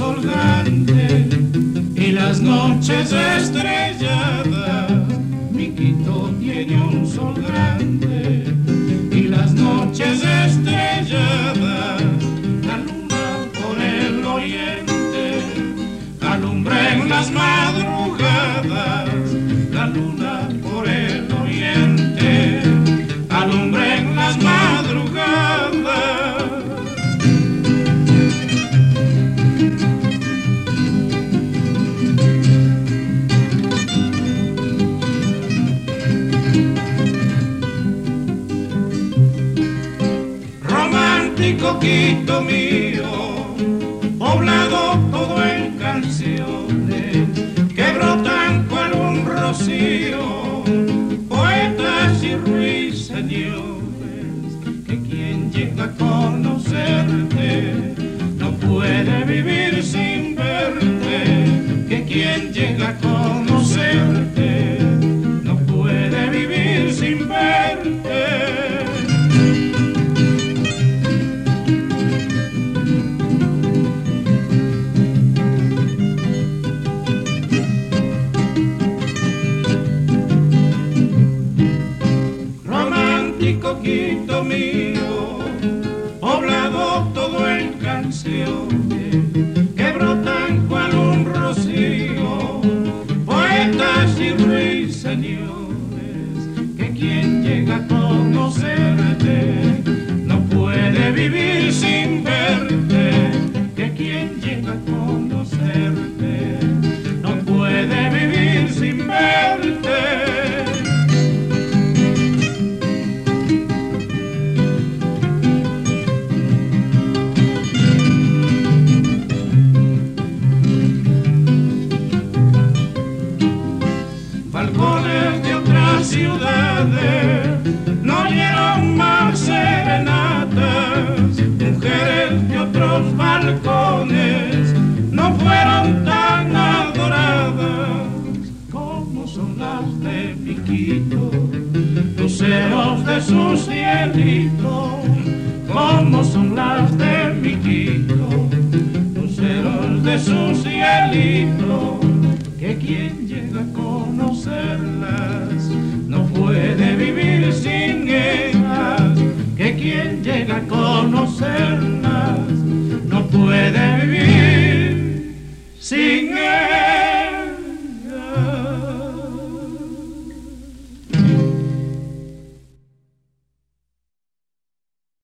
Sol grande y las noches estrelladas. Mi Quito tiene un sol grande y las noches estrelladas. La luna por el oriente alumbra en las madrugadas. La luna romántico Quito mío, poblado todo en canciones que brotan cual un rocío, poetas y ruiseñores, que quien llega a conocerte no puede vivir canciones no fueron tan adoradas como son las de Piquito, luceros de su cielito, como son las de Piquito, luceros de su cielito,